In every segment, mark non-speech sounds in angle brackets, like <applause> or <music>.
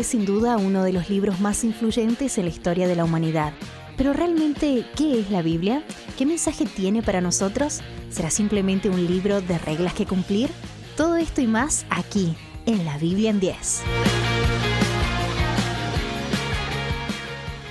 es sin duda uno de los libros más influyentes en la historia de la humanidad. Pero realmente, ¿qué es la Biblia? ¿Qué mensaje tiene para nosotros? ¿Será simplemente un libro de reglas que cumplir? Todo esto y más aquí, en la Biblia en 10.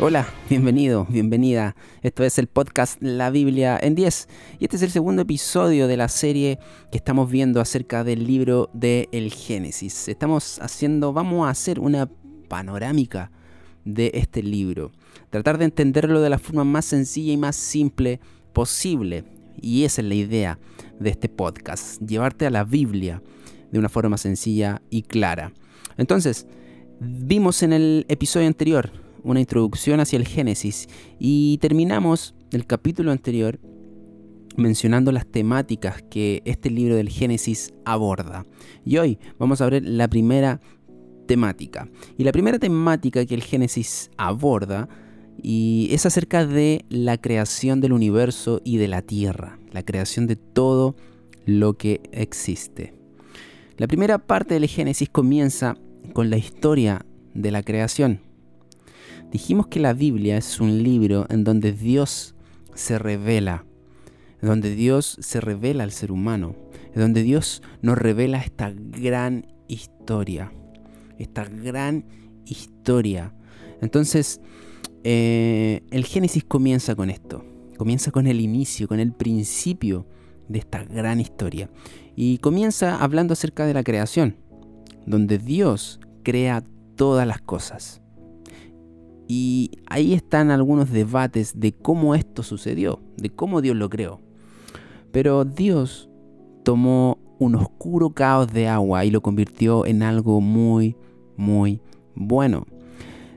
Hola, bienvenido, bienvenida. Esto es el podcast La Biblia en 10 y este es el segundo episodio de la serie que estamos viendo acerca del libro de El Génesis. Estamos haciendo, vamos a hacer una panorámica de este libro. Tratar de entenderlo de la forma más sencilla y más simple posible. Y esa es la idea de este podcast, llevarte a la Biblia de una forma sencilla y clara. Entonces, vimos en el episodio anterior una introducción hacia el Génesis y terminamos el capítulo anterior mencionando las temáticas que este libro del Génesis aborda. Y hoy vamos a ver la primera temática. Y la primera temática que el Génesis aborda y es acerca de la creación del universo y de la tierra, la creación de todo lo que existe. La primera parte del Génesis comienza con la historia de la creación. Dijimos que la Biblia es un libro en donde Dios se revela, donde Dios se revela al ser humano, donde Dios nos revela esta gran historia, esta gran historia. Entonces, eh, el Génesis comienza con esto, comienza con el inicio, con el principio de esta gran historia. Y comienza hablando acerca de la creación, donde Dios crea todas las cosas. Y ahí están algunos debates de cómo esto sucedió, de cómo Dios lo creó. Pero Dios tomó un oscuro caos de agua y lo convirtió en algo muy, muy bueno.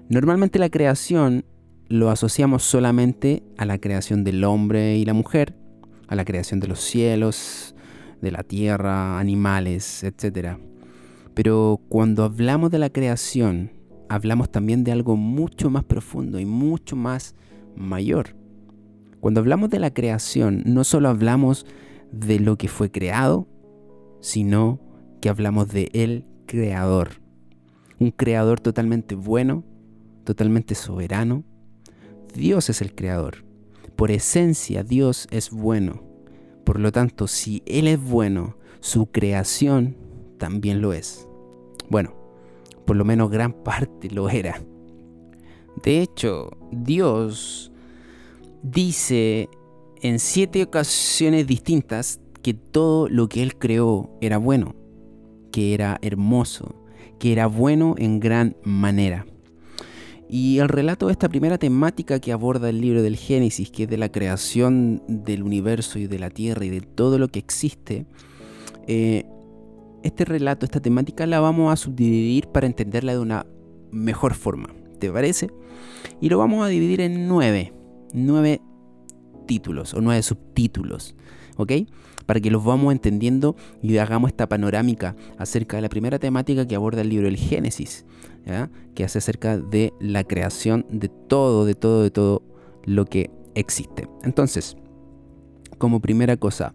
Normalmente la creación lo asociamos solamente a la creación del hombre y la mujer, a la creación de los cielos, de la tierra, animales, etc. Pero cuando hablamos de la creación, hablamos también de algo mucho más profundo y mucho más mayor. Cuando hablamos de la creación, no solo hablamos de lo que fue creado, sino que hablamos de el creador. Un creador totalmente bueno, totalmente soberano. Dios es el creador. Por esencia, Dios es bueno. Por lo tanto, si Él es bueno, su creación también lo es. Bueno, por lo menos gran parte lo era. De hecho, Dios dice en siete ocasiones distintas que todo lo que Él creó era bueno, que era hermoso, que era bueno en gran manera. Y el relato de esta primera temática que aborda el libro del Génesis, que es de la creación del universo y de la tierra y de todo lo que existe, eh, este relato, esta temática la vamos a subdividir para entenderla de una mejor forma. ¿Te parece? Y lo vamos a dividir en nueve, nueve títulos o nueve subtítulos, ¿ok? Para que los vamos entendiendo y hagamos esta panorámica acerca de la primera temática que aborda el libro El Génesis, que hace acerca de la creación de todo, de todo, de todo lo que existe. Entonces, como primera cosa,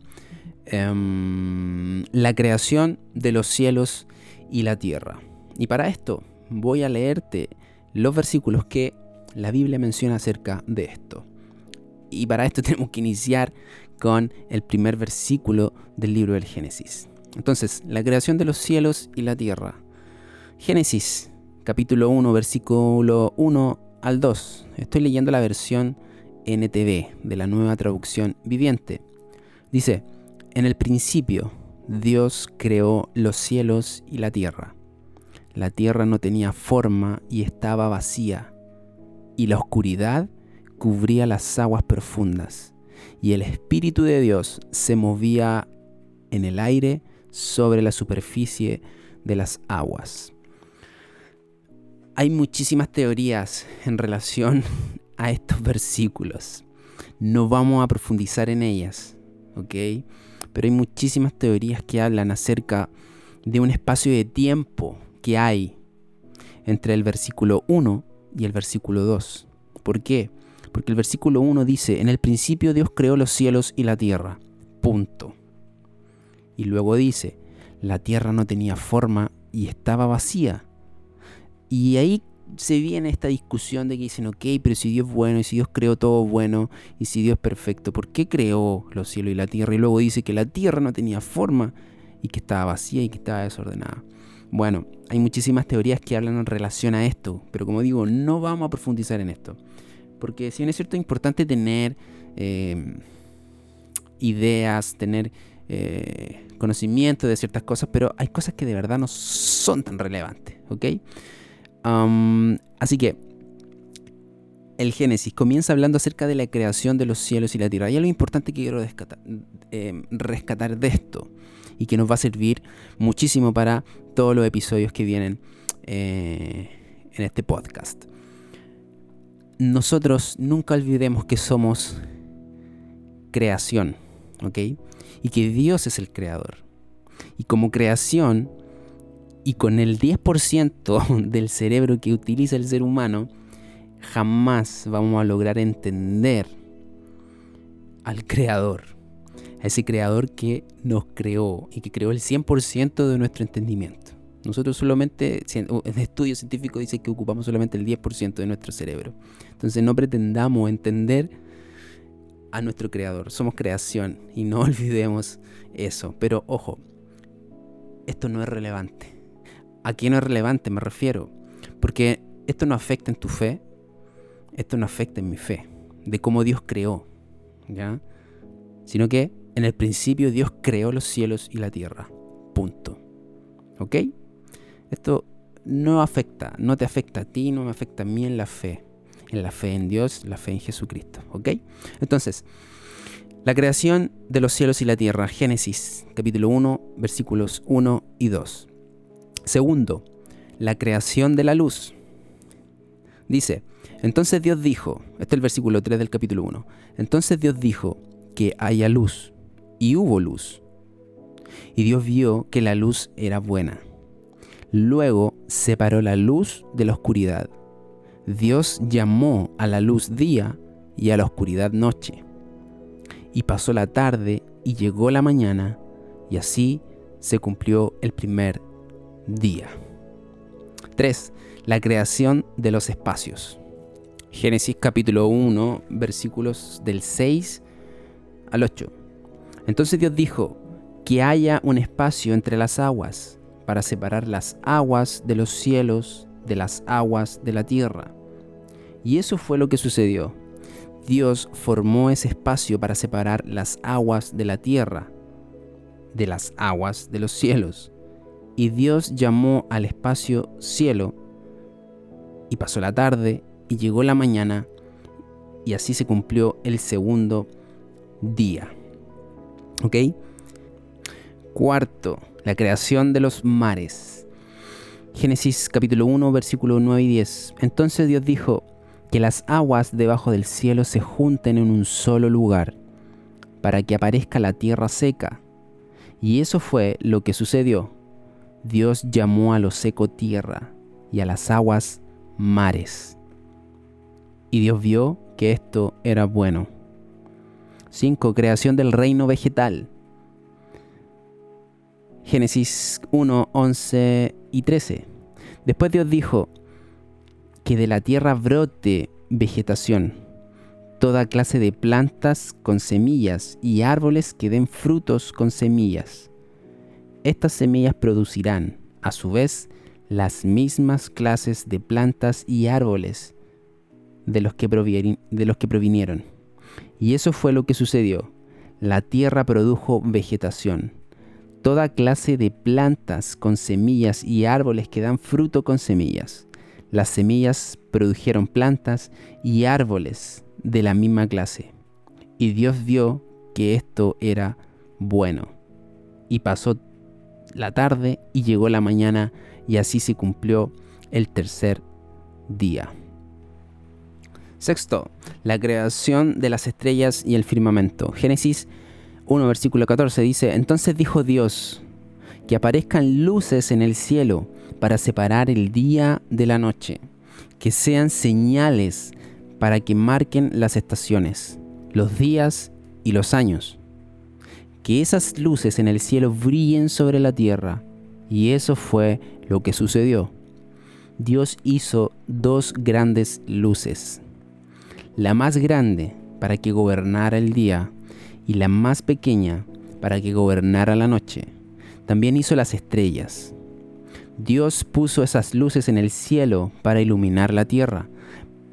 Em, la creación de los cielos y la tierra. Y para esto voy a leerte los versículos que la Biblia menciona acerca de esto. Y para esto <laughs> tenemos que iniciar con el primer versículo del libro del Génesis. Entonces, la creación de los cielos y la tierra. Génesis, capítulo 1, versículo 1 al 2. Estoy leyendo la versión NTV de la nueva traducción viviente. Dice, en el principio, Dios creó los cielos y la tierra. La tierra no tenía forma y estaba vacía, y la oscuridad cubría las aguas profundas, y el Espíritu de Dios se movía en el aire sobre la superficie de las aguas. Hay muchísimas teorías en relación a estos versículos. No vamos a profundizar en ellas, ¿ok? Pero hay muchísimas teorías que hablan acerca de un espacio de tiempo que hay entre el versículo 1 y el versículo 2. ¿Por qué? Porque el versículo 1 dice, en el principio Dios creó los cielos y la tierra. Punto. Y luego dice, la tierra no tenía forma y estaba vacía. Y ahí se viene esta discusión de que dicen, ok, pero si Dios es bueno, y si Dios creó todo bueno, y si Dios es perfecto, ¿por qué creó los cielos y la tierra? Y luego dice que la tierra no tenía forma y que estaba vacía y que estaba desordenada. Bueno, hay muchísimas teorías que hablan en relación a esto, pero como digo, no vamos a profundizar en esto. Porque si bien es cierto, es importante tener eh, ideas, tener eh, conocimiento de ciertas cosas, pero hay cosas que de verdad no son tan relevantes, ¿ok? Así que el Génesis comienza hablando acerca de la creación de los cielos y la tierra. Y algo importante que quiero rescatar, eh, rescatar de esto y que nos va a servir muchísimo para todos los episodios que vienen eh, en este podcast. Nosotros nunca olvidemos que somos creación, ¿ok? Y que Dios es el creador. Y como creación, y con el 10% <laughs> del cerebro que utiliza el ser humano, jamás vamos a lograr entender al creador. A ese creador que nos creó y que creó el 100% de nuestro entendimiento. Nosotros solamente, en estudios científicos dice que ocupamos solamente el 10% de nuestro cerebro. Entonces no pretendamos entender a nuestro creador. Somos creación y no <laughs> olvidemos eso. Pero ojo, esto no es relevante. Aquí no es relevante, me refiero. Porque esto no afecta en tu fe, esto no afecta en mi fe, de cómo Dios creó, ¿ya? Sino que en el principio Dios creó los cielos y la tierra. Punto. ¿Ok? Esto no afecta, no te afecta a ti, no me afecta a mí en la fe. En la fe en Dios, la fe en Jesucristo. ¿Ok? Entonces, la creación de los cielos y la tierra. Génesis capítulo 1, versículos 1 y 2. Segundo, la creación de la luz. Dice, entonces Dios dijo, este es el versículo 3 del capítulo 1, entonces Dios dijo que haya luz, y hubo luz. Y Dios vio que la luz era buena. Luego separó la luz de la oscuridad. Dios llamó a la luz día y a la oscuridad noche. Y pasó la tarde y llegó la mañana, y así se cumplió el primer día. 3. La creación de los espacios. Génesis capítulo 1, versículos del 6 al 8. Entonces Dios dijo, que haya un espacio entre las aguas, para separar las aguas de los cielos de las aguas de la tierra. Y eso fue lo que sucedió. Dios formó ese espacio para separar las aguas de la tierra de las aguas de los cielos. Y Dios llamó al espacio cielo, y pasó la tarde, y llegó la mañana, y así se cumplió el segundo día. ¿Ok? Cuarto, la creación de los mares. Génesis capítulo 1, versículo 9 y 10. Entonces Dios dijo, que las aguas debajo del cielo se junten en un solo lugar, para que aparezca la tierra seca. Y eso fue lo que sucedió. Dios llamó a lo seco tierra y a las aguas mares. Y Dios vio que esto era bueno. 5. Creación del reino vegetal. Génesis 1, 11 y 13. Después Dios dijo, que de la tierra brote vegetación, toda clase de plantas con semillas y árboles que den frutos con semillas estas semillas producirán, a su vez, las mismas clases de plantas y árboles de los que, de los que provinieron. Y eso fue lo que sucedió. La tierra produjo vegetación, toda clase de plantas con semillas y árboles que dan fruto con semillas. Las semillas produjeron plantas y árboles de la misma clase. Y Dios vio que esto era bueno. Y pasó la tarde y llegó la mañana y así se cumplió el tercer día. Sexto, la creación de las estrellas y el firmamento. Génesis 1, versículo 14 dice, entonces dijo Dios, que aparezcan luces en el cielo para separar el día de la noche, que sean señales para que marquen las estaciones, los días y los años que esas luces en el cielo brillen sobre la tierra. Y eso fue lo que sucedió. Dios hizo dos grandes luces. La más grande para que gobernara el día y la más pequeña para que gobernara la noche. También hizo las estrellas. Dios puso esas luces en el cielo para iluminar la tierra,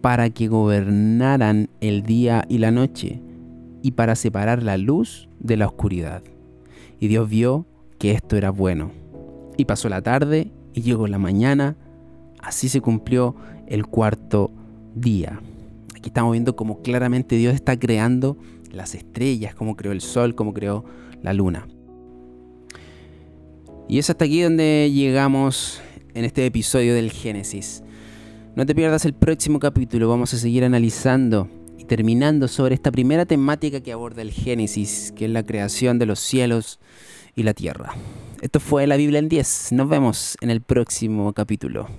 para que gobernaran el día y la noche, y para separar la luz de la oscuridad. Y Dios vio que esto era bueno. Y pasó la tarde y llegó la mañana, así se cumplió el cuarto día. Aquí estamos viendo cómo claramente Dios está creando las estrellas, cómo creó el sol, cómo creó la luna. Y es hasta aquí donde llegamos en este episodio del Génesis. No te pierdas el próximo capítulo, vamos a seguir analizando terminando sobre esta primera temática que aborda el Génesis, que es la creación de los cielos y la tierra. Esto fue la Biblia en 10, nos vemos en el próximo capítulo.